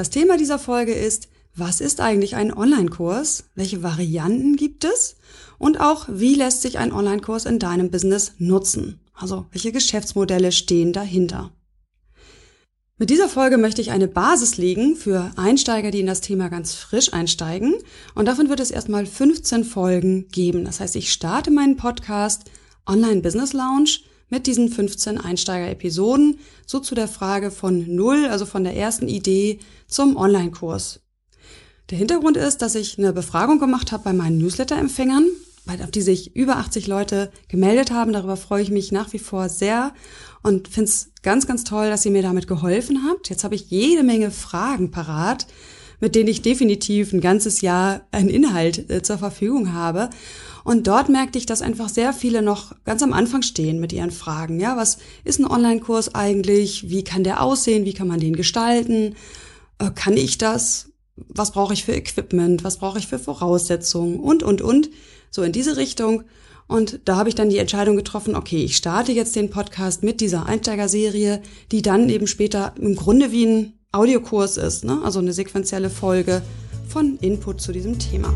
Das Thema dieser Folge ist, was ist eigentlich ein Online-Kurs? Welche Varianten gibt es? Und auch, wie lässt sich ein Online-Kurs in deinem Business nutzen? Also, welche Geschäftsmodelle stehen dahinter? Mit dieser Folge möchte ich eine Basis legen für Einsteiger, die in das Thema ganz frisch einsteigen. Und davon wird es erstmal 15 Folgen geben. Das heißt, ich starte meinen Podcast Online Business Lounge mit diesen 15 Einsteiger-Episoden, so zu der Frage von Null, also von der ersten Idee zum Online-Kurs. Der Hintergrund ist, dass ich eine Befragung gemacht habe bei meinen Newsletter-Empfängern, auf die sich über 80 Leute gemeldet haben. Darüber freue ich mich nach wie vor sehr und finde es ganz, ganz toll, dass ihr mir damit geholfen habt. Jetzt habe ich jede Menge Fragen parat, mit denen ich definitiv ein ganzes Jahr einen Inhalt äh, zur Verfügung habe. Und dort merkte ich, dass einfach sehr viele noch ganz am Anfang stehen mit ihren Fragen. Ja, was ist ein Online-Kurs eigentlich? Wie kann der aussehen? Wie kann man den gestalten? Äh, kann ich das? was brauche ich für Equipment, was brauche ich für Voraussetzungen und, und, und, so in diese Richtung. Und da habe ich dann die Entscheidung getroffen, okay, ich starte jetzt den Podcast mit dieser Einsteigerserie, die dann eben später im Grunde wie ein Audiokurs ist, ne? also eine sequenzielle Folge von Input zu diesem Thema.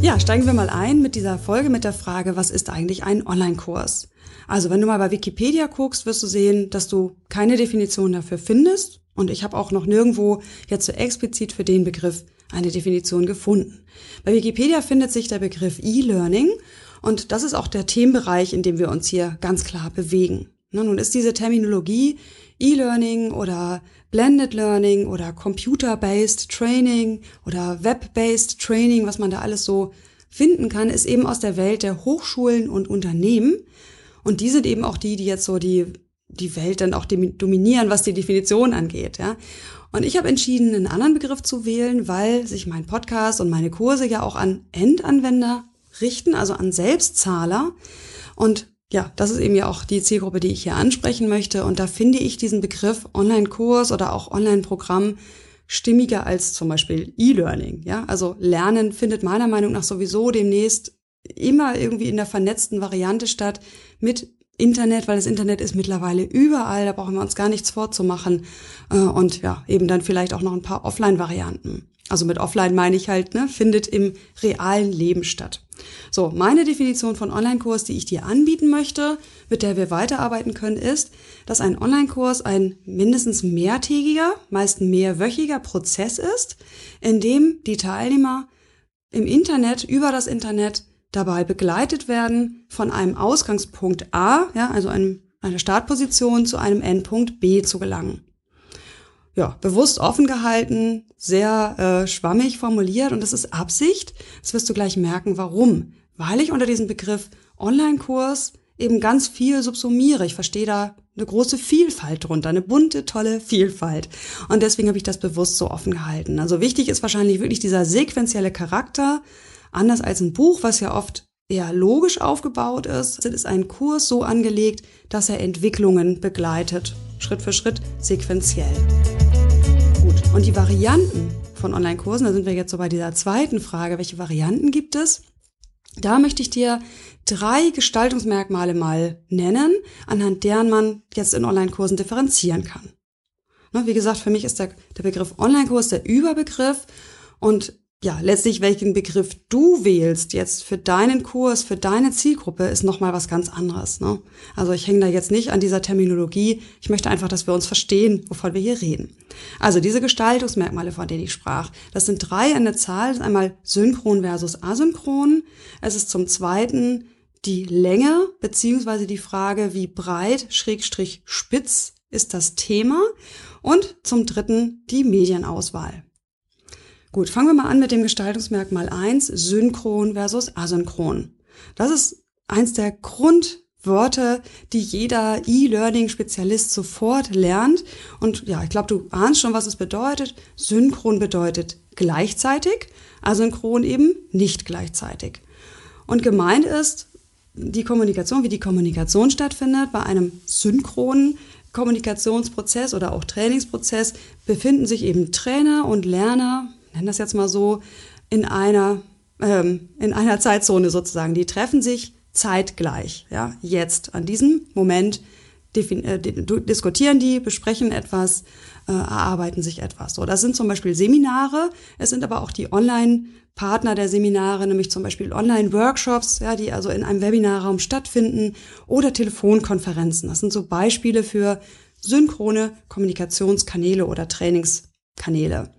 Ja, steigen wir mal ein mit dieser Folge mit der Frage, was ist eigentlich ein Online-Kurs? Also wenn du mal bei Wikipedia guckst, wirst du sehen, dass du keine Definition dafür findest und ich habe auch noch nirgendwo jetzt so explizit für den Begriff eine Definition gefunden. Bei Wikipedia findet sich der Begriff E-Learning und das ist auch der Themenbereich, in dem wir uns hier ganz klar bewegen. Nun ist diese Terminologie E-Learning oder Blended Learning oder Computer-Based Training oder Web-Based Training, was man da alles so finden kann, ist eben aus der Welt der Hochschulen und Unternehmen. Und die sind eben auch die, die jetzt so die die Welt dann auch dominieren, was die Definition angeht. Ja? Und ich habe entschieden, einen anderen Begriff zu wählen, weil sich mein Podcast und meine Kurse ja auch an Endanwender richten, also an Selbstzahler. Und ja, das ist eben ja auch die Zielgruppe, die ich hier ansprechen möchte. Und da finde ich diesen Begriff Online-Kurs oder auch Online-Programm stimmiger als zum Beispiel E-Learning. Ja, also Lernen findet meiner Meinung nach sowieso demnächst immer irgendwie in der vernetzten Variante statt mit Internet, weil das Internet ist mittlerweile überall, da brauchen wir uns gar nichts vorzumachen. Äh, und ja, eben dann vielleicht auch noch ein paar Offline-Varianten. Also mit Offline meine ich halt, ne, findet im realen Leben statt. So, meine Definition von Online-Kurs, die ich dir anbieten möchte, mit der wir weiterarbeiten können, ist, dass ein Online-Kurs ein mindestens mehrtägiger, meist mehrwöchiger Prozess ist, in dem die Teilnehmer im Internet, über das Internet dabei begleitet werden von einem Ausgangspunkt A, ja, also einem, einer Startposition zu einem Endpunkt B zu gelangen. Ja, bewusst offen gehalten, sehr äh, schwammig formuliert und das ist Absicht. Das wirst du gleich merken, warum. Weil ich unter diesem Begriff Online-Kurs eben ganz viel subsumiere. Ich verstehe da eine große Vielfalt drunter, eine bunte, tolle Vielfalt. Und deswegen habe ich das bewusst so offen gehalten. Also wichtig ist wahrscheinlich wirklich dieser sequenzielle Charakter, Anders als ein Buch, was ja oft eher logisch aufgebaut ist, ist ein Kurs so angelegt, dass er Entwicklungen begleitet, Schritt für Schritt, sequenziell. Und die Varianten von Online-Kursen, da sind wir jetzt so bei dieser zweiten Frage, welche Varianten gibt es? Da möchte ich dir drei Gestaltungsmerkmale mal nennen, anhand deren man jetzt in Online-Kursen differenzieren kann. Ne, wie gesagt, für mich ist der, der Begriff Online-Kurs der Überbegriff und ja, letztlich welchen Begriff du wählst jetzt für deinen Kurs, für deine Zielgruppe, ist nochmal was ganz anderes. Ne? Also ich hänge da jetzt nicht an dieser Terminologie. Ich möchte einfach, dass wir uns verstehen, wovon wir hier reden. Also diese Gestaltungsmerkmale, von denen ich sprach, das sind drei an der Zahl. Das ist einmal synchron versus asynchron. Es ist zum zweiten die Länge, beziehungsweise die Frage, wie breit, schrägstrich spitz ist das Thema. Und zum dritten die Medienauswahl. Gut, fangen wir mal an mit dem Gestaltungsmerkmal 1, synchron versus asynchron. Das ist eins der Grund Wörter, die jeder E-Learning-Spezialist sofort lernt. Und ja, ich glaube, du ahnst schon, was es bedeutet. Synchron bedeutet gleichzeitig, asynchron eben nicht gleichzeitig. Und gemeint ist die Kommunikation, wie die Kommunikation stattfindet. Bei einem synchronen Kommunikationsprozess oder auch Trainingsprozess befinden sich eben Trainer und Lerner, nennen das jetzt mal so, in einer, ähm, in einer Zeitzone sozusagen. Die treffen sich zeitgleich, ja, jetzt, an diesem Moment äh, diskutieren die, besprechen etwas, äh, erarbeiten sich etwas. So, das sind zum Beispiel Seminare, es sind aber auch die Online-Partner der Seminare, nämlich zum Beispiel Online-Workshops, ja, die also in einem Webinarraum stattfinden oder Telefonkonferenzen. Das sind so Beispiele für synchrone Kommunikationskanäle oder Trainingskanäle.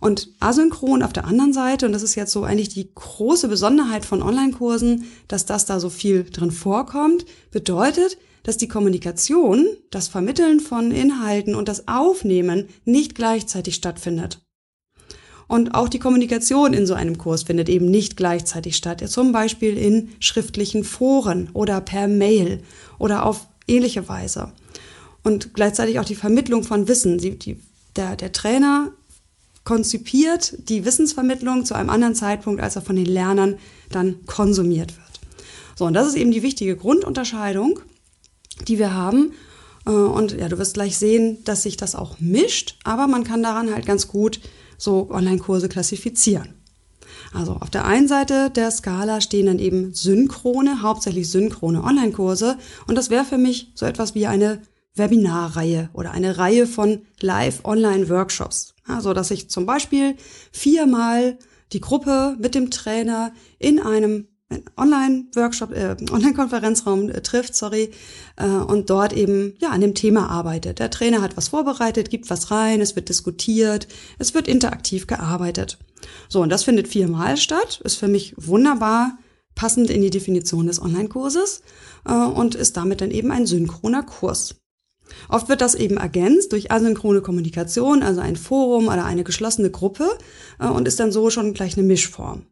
Und asynchron auf der anderen Seite, und das ist jetzt so eigentlich die große Besonderheit von Online-Kursen, dass das da so viel drin vorkommt, bedeutet, dass die Kommunikation, das Vermitteln von Inhalten und das Aufnehmen nicht gleichzeitig stattfindet. Und auch die Kommunikation in so einem Kurs findet eben nicht gleichzeitig statt. Zum Beispiel in schriftlichen Foren oder per Mail oder auf ähnliche Weise. Und gleichzeitig auch die Vermittlung von Wissen. Die, die, der, der Trainer konzipiert die Wissensvermittlung zu einem anderen Zeitpunkt, als er von den Lernern dann konsumiert wird. So, und das ist eben die wichtige Grundunterscheidung, die wir haben. Äh, und ja, du wirst gleich sehen, dass sich das auch mischt, aber man kann daran halt ganz gut so Online-Kurse klassifizieren. Also auf der einen Seite der Skala stehen dann eben synchrone, hauptsächlich synchrone Online-Kurse und das wäre für mich so etwas wie eine Webinarreihe oder eine Reihe von Live-Online-Workshops. Also, dass sich zum Beispiel viermal die Gruppe mit dem Trainer in einem Online-Workshop, äh, Online-Konferenzraum äh, trifft, sorry, äh, und dort eben ja an dem Thema arbeitet. Der Trainer hat was vorbereitet, gibt was rein, es wird diskutiert, es wird interaktiv gearbeitet. So, und das findet viermal statt, ist für mich wunderbar passend in die Definition des Online-Kurses äh, und ist damit dann eben ein synchroner Kurs. Oft wird das eben ergänzt durch asynchrone Kommunikation, also ein Forum oder eine geschlossene Gruppe äh, und ist dann so schon gleich eine Mischform.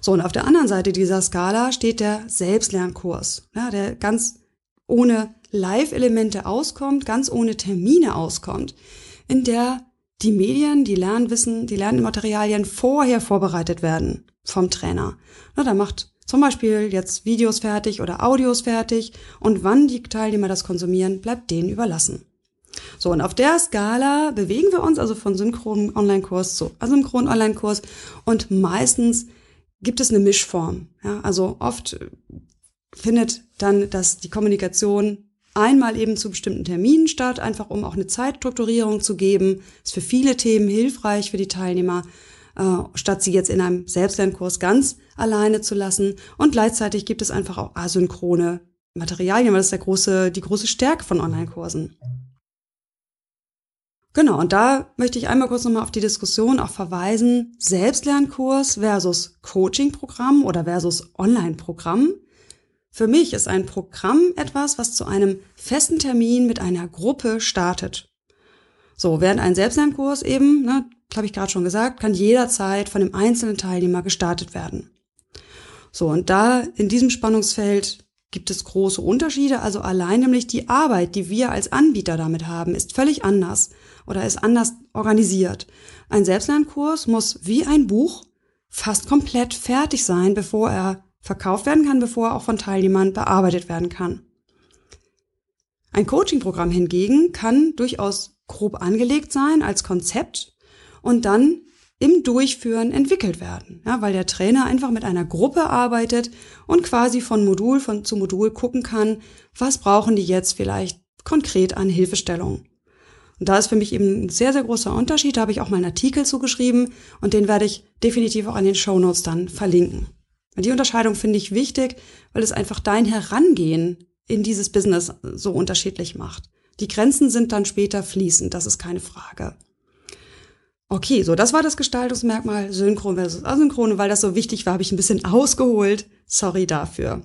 So, und auf der anderen Seite dieser Skala steht der Selbstlernkurs, ja, der ganz ohne Live-Elemente auskommt, ganz ohne Termine auskommt, in der die Medien, die Lernwissen, die Lernmaterialien vorher vorbereitet werden vom Trainer. Na, da macht zum Beispiel jetzt Videos fertig oder Audios fertig und wann die Teilnehmer das konsumieren, bleibt denen überlassen. So, und auf der Skala bewegen wir uns also von synchronen Online-Kurs zu asynchronen Online-Kurs und meistens gibt es eine Mischform. Ja, also oft findet dann dass die Kommunikation einmal eben zu bestimmten Terminen statt, einfach um auch eine Zeitstrukturierung zu geben. Ist für viele Themen hilfreich für die Teilnehmer äh, statt sie jetzt in einem Selbstlernkurs ganz alleine zu lassen. Und gleichzeitig gibt es einfach auch asynchrone Materialien, weil das ist der große, die große Stärke von Online-Kursen. Genau, und da möchte ich einmal kurz nochmal auf die Diskussion auch verweisen. Selbstlernkurs versus Coaching-Programm oder versus Online-Programm. Für mich ist ein Programm etwas, was zu einem festen Termin mit einer Gruppe startet. So, während ein Selbstlernkurs eben, ne, habe ich gerade schon gesagt, kann jederzeit von dem einzelnen Teilnehmer gestartet werden. So, und da in diesem Spannungsfeld gibt es große Unterschiede. Also allein nämlich die Arbeit, die wir als Anbieter damit haben, ist völlig anders oder ist anders organisiert. Ein Selbstlernkurs muss wie ein Buch fast komplett fertig sein, bevor er verkauft werden kann, bevor er auch von Teilnehmern bearbeitet werden kann. Ein Coaching-Programm hingegen kann durchaus grob angelegt sein als Konzept und dann im Durchführen entwickelt werden, ja, weil der Trainer einfach mit einer Gruppe arbeitet und quasi von Modul von, zu Modul gucken kann, was brauchen die jetzt vielleicht konkret an Hilfestellung. Und da ist für mich eben ein sehr, sehr großer Unterschied. Da habe ich auch mal einen Artikel zugeschrieben und den werde ich definitiv auch an den Show Notes dann verlinken. Und die Unterscheidung finde ich wichtig, weil es einfach dein Herangehen in dieses Business so unterschiedlich macht. Die Grenzen sind dann später fließend, das ist keine Frage. Okay, so, das war das Gestaltungsmerkmal synchron versus asynchron. weil das so wichtig war, habe ich ein bisschen ausgeholt. Sorry dafür.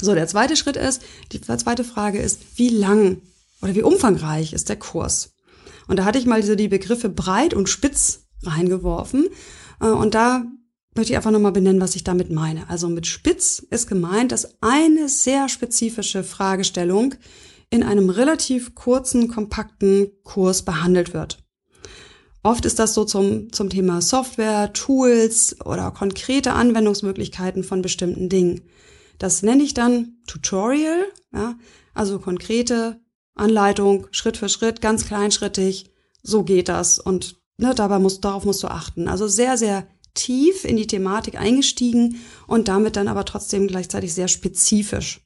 So, der zweite Schritt ist, die zweite Frage ist, wie lang oder wie umfangreich ist der Kurs? Und da hatte ich mal so die Begriffe breit und spitz reingeworfen. Äh, und da möchte ich einfach nochmal benennen, was ich damit meine. Also mit spitz ist gemeint, dass eine sehr spezifische Fragestellung in einem relativ kurzen, kompakten Kurs behandelt wird. Oft ist das so zum, zum Thema Software, Tools oder konkrete Anwendungsmöglichkeiten von bestimmten Dingen. Das nenne ich dann Tutorial, ja, also konkrete Anleitung, Schritt für Schritt, ganz kleinschrittig. So geht das und ne, dabei musst, darauf musst du achten. Also sehr, sehr tief in die Thematik eingestiegen und damit dann aber trotzdem gleichzeitig sehr spezifisch.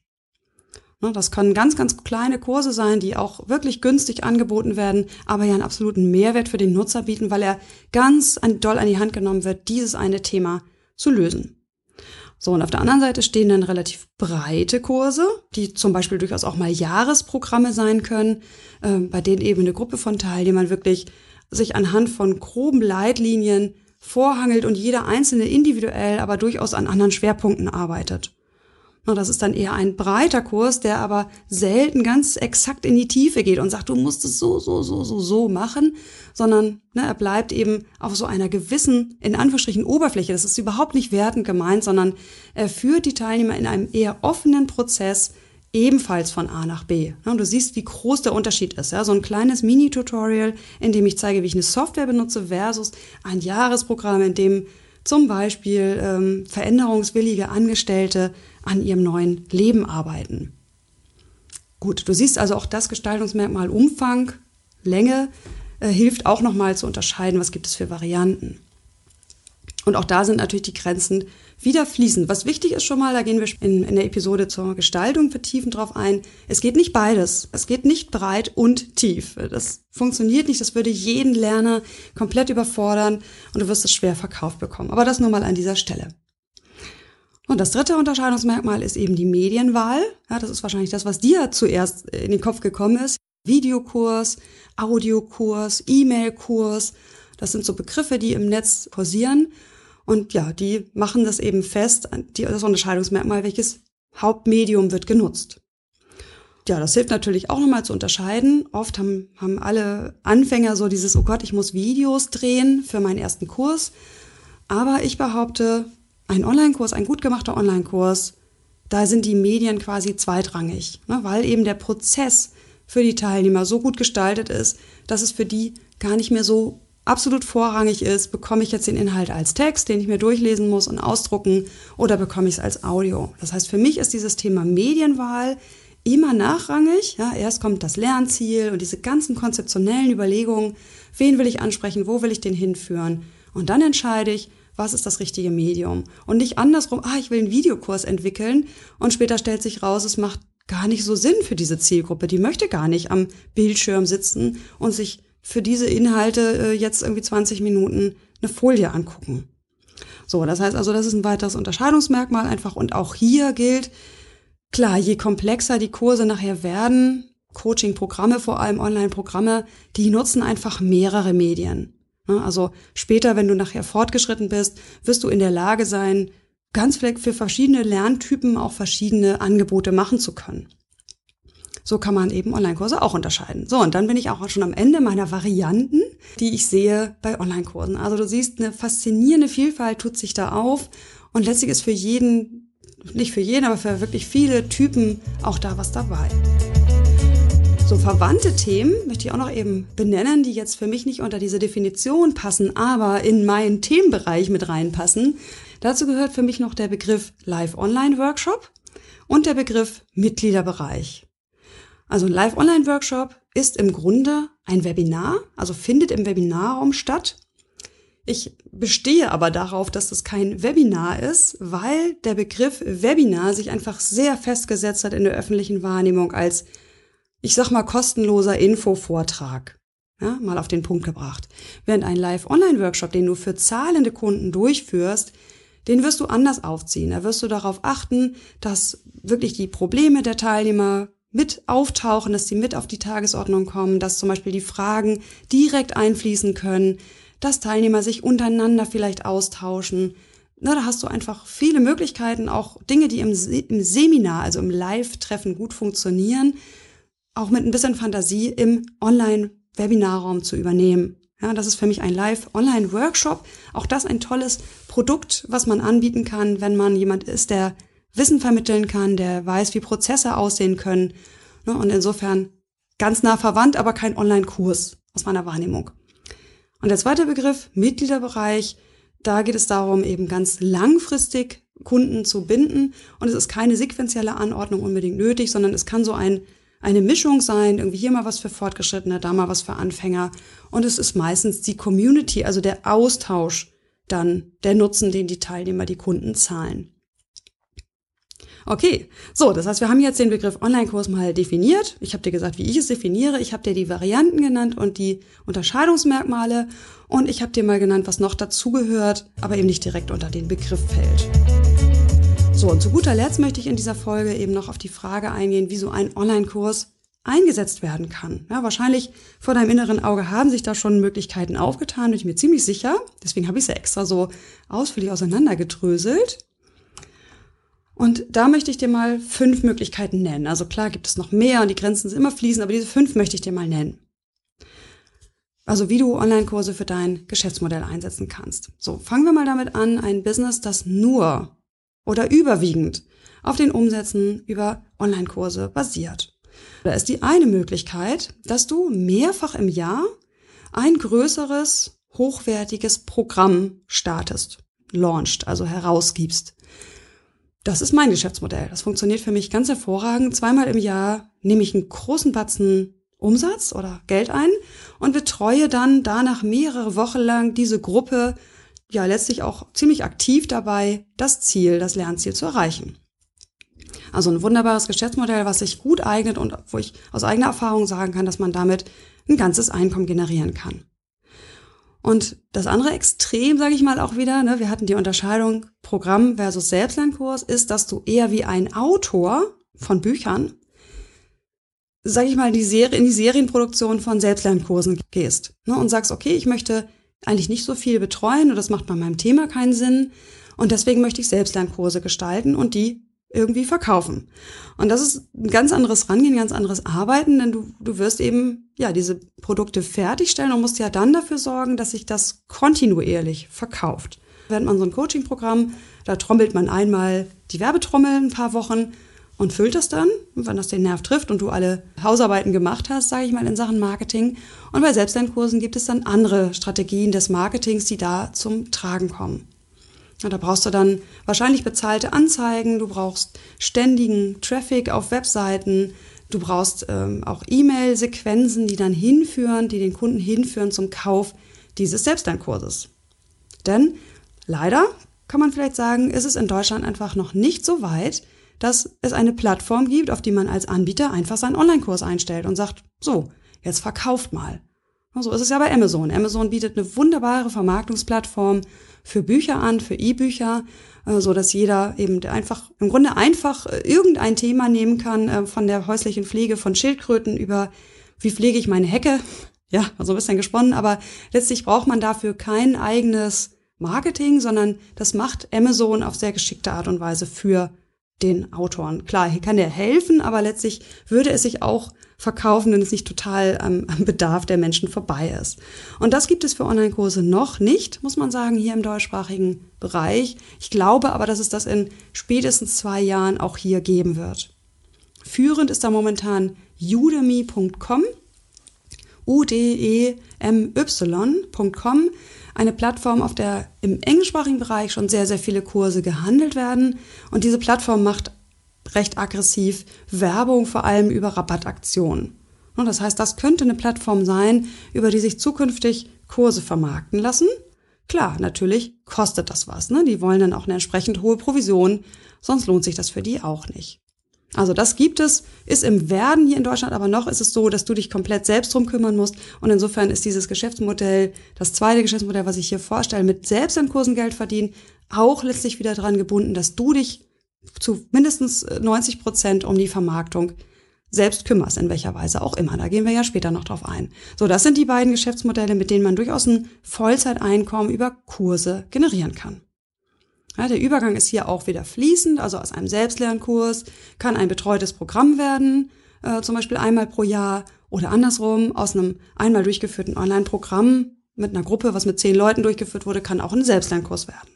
Ne, das können ganz, ganz kleine Kurse sein, die auch wirklich günstig angeboten werden, aber ja einen absoluten Mehrwert für den Nutzer bieten, weil er ganz doll an die Hand genommen wird, dieses eine Thema zu lösen. So, und auf der anderen Seite stehen dann relativ breite Kurse, die zum Beispiel durchaus auch mal Jahresprogramme sein können, äh, bei denen eben eine Gruppe von Teilnehmern wirklich sich anhand von groben Leitlinien vorhangelt und jeder einzelne individuell, aber durchaus an anderen Schwerpunkten arbeitet. Das ist dann eher ein breiter Kurs, der aber selten ganz exakt in die Tiefe geht und sagt, du musst es so, so, so, so, so machen, sondern ne, er bleibt eben auf so einer gewissen, in Anführungsstrichen, Oberfläche. Das ist überhaupt nicht wertend gemeint, sondern er führt die Teilnehmer in einem eher offenen Prozess ebenfalls von A nach B. Und du siehst, wie groß der Unterschied ist. Ja? So ein kleines Mini-Tutorial, in dem ich zeige, wie ich eine Software benutze, versus ein Jahresprogramm, in dem zum Beispiel ähm, veränderungswillige Angestellte an ihrem neuen Leben arbeiten. Gut, du siehst also auch das Gestaltungsmerkmal Umfang, Länge äh, hilft auch nochmal zu unterscheiden, was gibt es für Varianten. Und auch da sind natürlich die Grenzen wieder fließend. Was wichtig ist schon mal, da gehen wir in, in der Episode zur Gestaltung vertiefend drauf ein. Es geht nicht beides. Es geht nicht breit und tief. Das funktioniert nicht. Das würde jeden Lerner komplett überfordern und du wirst es schwer verkauft bekommen. Aber das nur mal an dieser Stelle. Und das dritte Unterscheidungsmerkmal ist eben die Medienwahl. Ja, das ist wahrscheinlich das, was dir zuerst in den Kopf gekommen ist. Videokurs, Audiokurs, E-Mail-Kurs. Das sind so Begriffe, die im Netz kursieren. Und ja, die machen das eben fest, das Unterscheidungsmerkmal, welches Hauptmedium wird genutzt. Ja, das hilft natürlich auch nochmal zu unterscheiden. Oft haben, haben alle Anfänger so dieses, oh Gott, ich muss Videos drehen für meinen ersten Kurs. Aber ich behaupte, ein Online-Kurs, ein gut gemachter Online-Kurs, da sind die Medien quasi zweitrangig, ne, weil eben der Prozess für die Teilnehmer so gut gestaltet ist, dass es für die gar nicht mehr so absolut vorrangig ist, bekomme ich jetzt den Inhalt als Text, den ich mir durchlesen muss und ausdrucken, oder bekomme ich es als Audio. Das heißt, für mich ist dieses Thema Medienwahl immer nachrangig. Ja, erst kommt das Lernziel und diese ganzen konzeptionellen Überlegungen, wen will ich ansprechen, wo will ich den hinführen. Und dann entscheide ich, was ist das richtige Medium. Und nicht andersrum, ah, ich will einen Videokurs entwickeln und später stellt sich raus, es macht gar nicht so Sinn für diese Zielgruppe. Die möchte gar nicht am Bildschirm sitzen und sich für diese Inhalte äh, jetzt irgendwie 20 Minuten eine Folie angucken. So, das heißt also, das ist ein weiteres Unterscheidungsmerkmal einfach. Und auch hier gilt, klar, je komplexer die Kurse nachher werden, Coaching-Programme, vor allem Online-Programme, die nutzen einfach mehrere Medien. Ne? Also später, wenn du nachher fortgeschritten bist, wirst du in der Lage sein, ganz vielleicht für verschiedene Lerntypen auch verschiedene Angebote machen zu können. So kann man eben Online-Kurse auch unterscheiden. So, und dann bin ich auch schon am Ende meiner Varianten, die ich sehe bei Online-Kursen. Also du siehst, eine faszinierende Vielfalt tut sich da auf und letztlich ist für jeden, nicht für jeden, aber für wirklich viele Typen auch da was dabei. So verwandte Themen möchte ich auch noch eben benennen, die jetzt für mich nicht unter diese Definition passen, aber in meinen Themenbereich mit reinpassen. Dazu gehört für mich noch der Begriff Live-Online-Workshop und der Begriff Mitgliederbereich. Also ein Live-Online-Workshop ist im Grunde ein Webinar, also findet im Webinarraum statt. Ich bestehe aber darauf, dass das kein Webinar ist, weil der Begriff Webinar sich einfach sehr festgesetzt hat in der öffentlichen Wahrnehmung als ich sag mal, kostenloser Infovortrag. Ja, mal auf den Punkt gebracht. Während ein Live-Online-Workshop, den du für zahlende Kunden durchführst, den wirst du anders aufziehen. Da wirst du darauf achten, dass wirklich die Probleme der Teilnehmer mit auftauchen, dass sie mit auf die Tagesordnung kommen, dass zum Beispiel die Fragen direkt einfließen können, dass Teilnehmer sich untereinander vielleicht austauschen. Na, da hast du einfach viele Möglichkeiten, auch Dinge, die im, im Seminar, also im Live-Treffen gut funktionieren, auch mit ein bisschen Fantasie im Online-Webinarraum zu übernehmen. Ja, das ist für mich ein Live-Online-Workshop. Auch das ein tolles Produkt, was man anbieten kann, wenn man jemand ist, der Wissen vermitteln kann, der weiß, wie Prozesse aussehen können. Ne? Und insofern ganz nah verwandt, aber kein Online-Kurs aus meiner Wahrnehmung. Und der zweite Begriff, Mitgliederbereich, da geht es darum, eben ganz langfristig Kunden zu binden. Und es ist keine sequentielle Anordnung unbedingt nötig, sondern es kann so ein, eine Mischung sein, irgendwie hier mal was für Fortgeschrittene, da mal was für Anfänger. Und es ist meistens die Community, also der Austausch, dann der Nutzen, den die Teilnehmer, die Kunden zahlen. Okay, so, das heißt, wir haben jetzt den Begriff Online-Kurs mal definiert. Ich habe dir gesagt, wie ich es definiere. Ich habe dir die Varianten genannt und die Unterscheidungsmerkmale. Und ich habe dir mal genannt, was noch dazugehört, aber eben nicht direkt unter den Begriff fällt. So, und zu guter Letzt möchte ich in dieser Folge eben noch auf die Frage eingehen, wie so ein Online-Kurs eingesetzt werden kann. Ja, wahrscheinlich vor deinem inneren Auge haben sich da schon Möglichkeiten aufgetan, bin ich mir ziemlich sicher. Deswegen habe ich sie extra so ausführlich auseinandergedröselt. Und da möchte ich dir mal fünf Möglichkeiten nennen. Also klar gibt es noch mehr und die Grenzen sind immer fließend, aber diese fünf möchte ich dir mal nennen. Also wie du Online-Kurse für dein Geschäftsmodell einsetzen kannst. So, fangen wir mal damit an, ein Business, das nur oder überwiegend auf den Umsätzen über Online-Kurse basiert. Da ist die eine Möglichkeit, dass du mehrfach im Jahr ein größeres, hochwertiges Programm startest, launcht, also herausgibst. Das ist mein Geschäftsmodell. Das funktioniert für mich ganz hervorragend. Zweimal im Jahr nehme ich einen großen Batzen Umsatz oder Geld ein und betreue dann danach mehrere Wochen lang diese Gruppe, ja letztlich auch ziemlich aktiv dabei, das Ziel, das Lernziel zu erreichen. Also ein wunderbares Geschäftsmodell, was sich gut eignet und wo ich aus eigener Erfahrung sagen kann, dass man damit ein ganzes Einkommen generieren kann. Und das andere Extrem, sage ich mal auch wieder, ne, wir hatten die Unterscheidung Programm versus Selbstlernkurs, ist, dass du eher wie ein Autor von Büchern, sage ich mal, die Serie, in die Serienproduktion von Selbstlernkursen gehst ne, und sagst, okay, ich möchte eigentlich nicht so viel betreuen und das macht bei meinem Thema keinen Sinn und deswegen möchte ich Selbstlernkurse gestalten und die irgendwie verkaufen. Und das ist ein ganz anderes Rangehen, ganz anderes Arbeiten, denn du, du wirst eben, ja, diese Produkte fertigstellen und musst ja dann dafür sorgen, dass sich das kontinuierlich verkauft. Während man so ein Coaching-Programm, da trommelt man einmal die Werbetrommel ein paar Wochen und füllt das dann, wenn das den Nerv trifft und du alle Hausarbeiten gemacht hast, sage ich mal, in Sachen Marketing. Und bei Selbstlernkursen gibt es dann andere Strategien des Marketings, die da zum Tragen kommen. Ja, da brauchst du dann wahrscheinlich bezahlte Anzeigen, du brauchst ständigen Traffic auf Webseiten, du brauchst ähm, auch E-Mail-Sequenzen, die dann hinführen, die den Kunden hinführen zum Kauf dieses Selbstlernkurses. Denn leider kann man vielleicht sagen, ist es in Deutschland einfach noch nicht so weit, dass es eine Plattform gibt, auf die man als Anbieter einfach seinen Online-Kurs einstellt und sagt, so, jetzt verkauft mal. So ist es ja bei Amazon. Amazon bietet eine wunderbare Vermarktungsplattform für Bücher an, für E-Bücher, äh, so dass jeder eben einfach im Grunde einfach äh, irgendein Thema nehmen kann, äh, von der häuslichen Pflege von Schildkröten über wie pflege ich meine Hecke. Ja, so ein bisschen gesponnen, aber letztlich braucht man dafür kein eigenes Marketing, sondern das macht Amazon auf sehr geschickte Art und Weise für den Autoren. Klar, hier kann der helfen, aber letztlich würde es sich auch verkaufen, wenn es nicht total am, am Bedarf der Menschen vorbei ist. Und das gibt es für Online-Kurse noch nicht, muss man sagen, hier im deutschsprachigen Bereich. Ich glaube aber, dass es das in spätestens zwei Jahren auch hier geben wird. Führend ist da momentan udemy.com, U-D-E-M-Y.com, eine Plattform, auf der im englischsprachigen Bereich schon sehr, sehr viele Kurse gehandelt werden. Und diese Plattform macht recht aggressiv Werbung, vor allem über Rabattaktionen. Und das heißt, das könnte eine Plattform sein, über die sich zukünftig Kurse vermarkten lassen. Klar, natürlich kostet das was. Ne? Die wollen dann auch eine entsprechend hohe Provision, sonst lohnt sich das für die auch nicht. Also das gibt es, ist im Werden hier in Deutschland, aber noch ist es so, dass du dich komplett selbst drum kümmern musst. Und insofern ist dieses Geschäftsmodell, das zweite Geschäftsmodell, was ich hier vorstelle, mit selbst an Kursen Geld verdienen, auch letztlich wieder daran gebunden, dass du dich zu mindestens 90 Prozent um die Vermarktung selbst kümmerst, in welcher Weise auch immer. Da gehen wir ja später noch drauf ein. So, das sind die beiden Geschäftsmodelle, mit denen man durchaus ein Vollzeiteinkommen über Kurse generieren kann. Ja, der Übergang ist hier auch wieder fließend, also aus einem Selbstlernkurs kann ein betreutes Programm werden, äh, zum Beispiel einmal pro Jahr oder andersrum aus einem einmal durchgeführten Online-Programm mit einer Gruppe, was mit zehn Leuten durchgeführt wurde, kann auch ein Selbstlernkurs werden.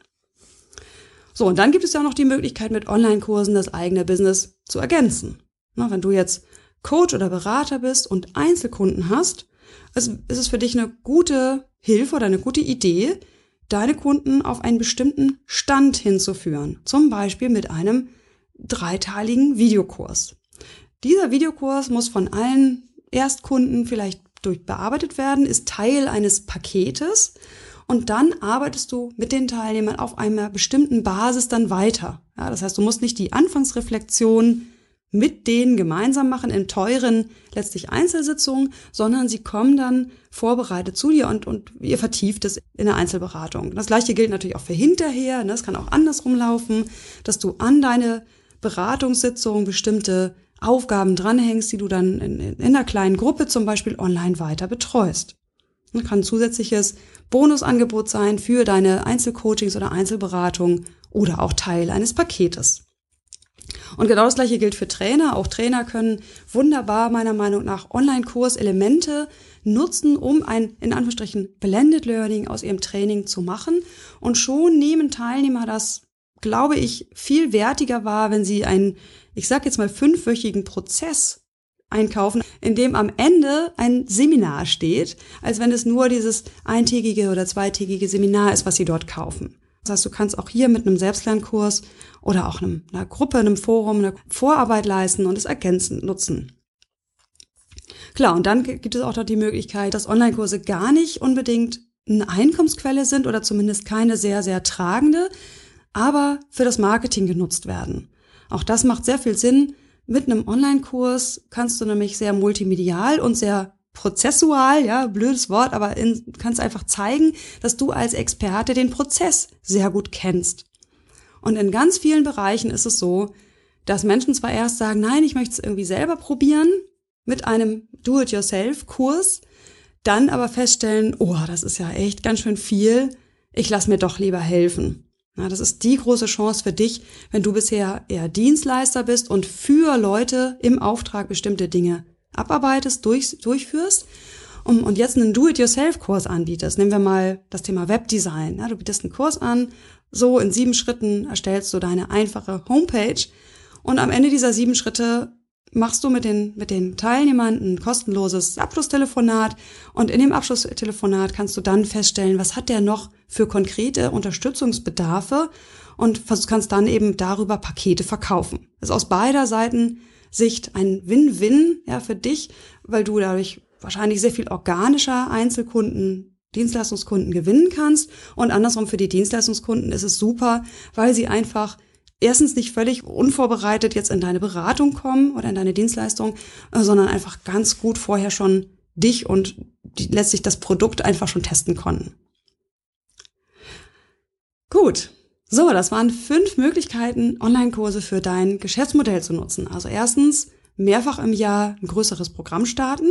So, und dann gibt es ja auch noch die Möglichkeit, mit Online-Kursen das eigene Business zu ergänzen. Na, wenn du jetzt Coach oder Berater bist und Einzelkunden hast, ist es für dich eine gute Hilfe oder eine gute Idee, deine Kunden auf einen bestimmten Stand hinzuführen. Zum Beispiel mit einem dreiteiligen Videokurs. Dieser Videokurs muss von allen Erstkunden vielleicht durch bearbeitet werden, ist Teil eines Paketes und dann arbeitest du mit den Teilnehmern auf einer bestimmten Basis dann weiter. Ja, das heißt, du musst nicht die Anfangsreflexion mit denen gemeinsam machen in teuren, letztlich Einzelsitzungen, sondern sie kommen dann vorbereitet zu dir und, und ihr vertieft es in der Einzelberatung. Das gleiche gilt natürlich auch für hinterher, ne? das kann auch andersrum laufen, dass du an deine Beratungssitzung bestimmte Aufgaben dranhängst, die du dann in, in einer kleinen Gruppe zum Beispiel online weiter betreust. Das kann ein zusätzliches Bonusangebot sein für deine Einzelcoachings oder Einzelberatung oder auch Teil eines Paketes. Und genau das gleiche gilt für Trainer. Auch Trainer können wunderbar meiner Meinung nach Online-Kurs-Elemente nutzen, um ein in Anführungsstrichen Blended Learning aus ihrem Training zu machen. Und schon nehmen Teilnehmer das, glaube ich, viel wertiger wahr, wenn sie einen, ich sag jetzt mal, fünfwöchigen Prozess einkaufen, in dem am Ende ein Seminar steht, als wenn es nur dieses eintägige oder zweitägige Seminar ist, was sie dort kaufen. Das heißt, du kannst auch hier mit einem Selbstlernkurs oder auch einem, einer Gruppe, einem Forum eine Vorarbeit leisten und es ergänzend nutzen. Klar, und dann gibt es auch noch die Möglichkeit, dass Online-Kurse gar nicht unbedingt eine Einkommensquelle sind oder zumindest keine sehr, sehr tragende, aber für das Marketing genutzt werden. Auch das macht sehr viel Sinn. Mit einem Online-Kurs kannst du nämlich sehr multimedial und sehr prozessual, ja, blödes Wort, aber in, kannst einfach zeigen, dass du als Experte den Prozess sehr gut kennst. Und in ganz vielen Bereichen ist es so, dass Menschen zwar erst sagen, nein, ich möchte es irgendwie selber probieren mit einem Do-it-yourself-Kurs, dann aber feststellen, oh, das ist ja echt ganz schön viel, ich lass mir doch lieber helfen. Ja, das ist die große Chance für dich, wenn du bisher eher Dienstleister bist und für Leute im Auftrag bestimmte Dinge abarbeitest, durch, durchführst um, und jetzt einen Do-it-yourself-Kurs anbietest. Nehmen wir mal das Thema Webdesign. Ja, du bietest einen Kurs an, so in sieben Schritten erstellst du deine einfache Homepage und am Ende dieser sieben Schritte machst du mit den, mit den Teilnehmern ein kostenloses Abschlusstelefonat und in dem Abschlusstelefonat kannst du dann feststellen, was hat der noch für konkrete Unterstützungsbedarfe und kannst dann eben darüber Pakete verkaufen. Das ist aus beider Seiten Sicht ein Win-Win ja, für dich, weil du dadurch wahrscheinlich sehr viel organischer Einzelkunden, Dienstleistungskunden gewinnen kannst. Und andersrum für die Dienstleistungskunden ist es super, weil sie einfach erstens nicht völlig unvorbereitet jetzt in deine Beratung kommen oder in deine Dienstleistung, äh, sondern einfach ganz gut vorher schon dich und letztlich das Produkt einfach schon testen konnten. Gut, so, das waren fünf Möglichkeiten, Online-Kurse für dein Geschäftsmodell zu nutzen. Also erstens, mehrfach im Jahr ein größeres Programm starten.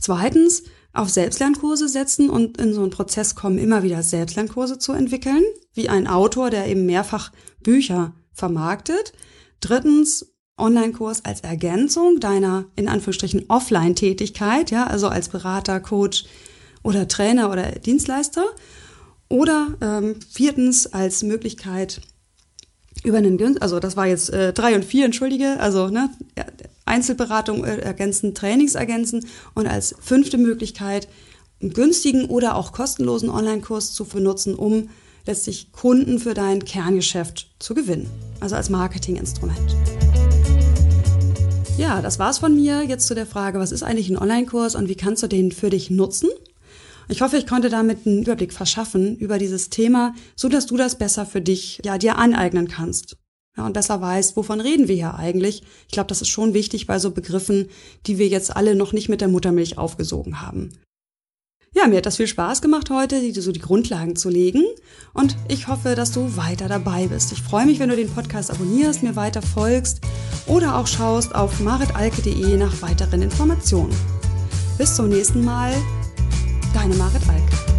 Zweitens, auf Selbstlernkurse setzen und in so einen Prozess kommen, immer wieder Selbstlernkurse zu entwickeln, wie ein Autor, der eben mehrfach Bücher vermarktet. Drittens, Online-Kurs als Ergänzung deiner, in Anführungsstrichen, Offline-Tätigkeit, ja, also als Berater, Coach oder Trainer oder Dienstleister. Oder ähm, viertens als Möglichkeit über einen Günst, also das war jetzt äh, drei und vier, entschuldige, also ne, Einzelberatung äh, ergänzen, Trainings ergänzen und als fünfte Möglichkeit einen günstigen oder auch kostenlosen Online-Kurs zu benutzen, um letztlich Kunden für dein Kerngeschäft zu gewinnen, also als Marketinginstrument. Ja, das war's von mir jetzt zu der Frage, was ist eigentlich ein Online-Kurs und wie kannst du den für dich nutzen? Ich hoffe, ich konnte damit einen Überblick verschaffen über dieses Thema, so dass du das besser für dich, ja, dir aneignen kannst. Ja, und besser weißt, wovon reden wir hier eigentlich. Ich glaube, das ist schon wichtig bei so Begriffen, die wir jetzt alle noch nicht mit der Muttermilch aufgesogen haben. Ja, mir hat das viel Spaß gemacht heute, so die Grundlagen zu legen. Und ich hoffe, dass du weiter dabei bist. Ich freue mich, wenn du den Podcast abonnierst, mir weiter folgst oder auch schaust auf maritalke.de nach weiteren Informationen. Bis zum nächsten Mal. Deine Marit Alk.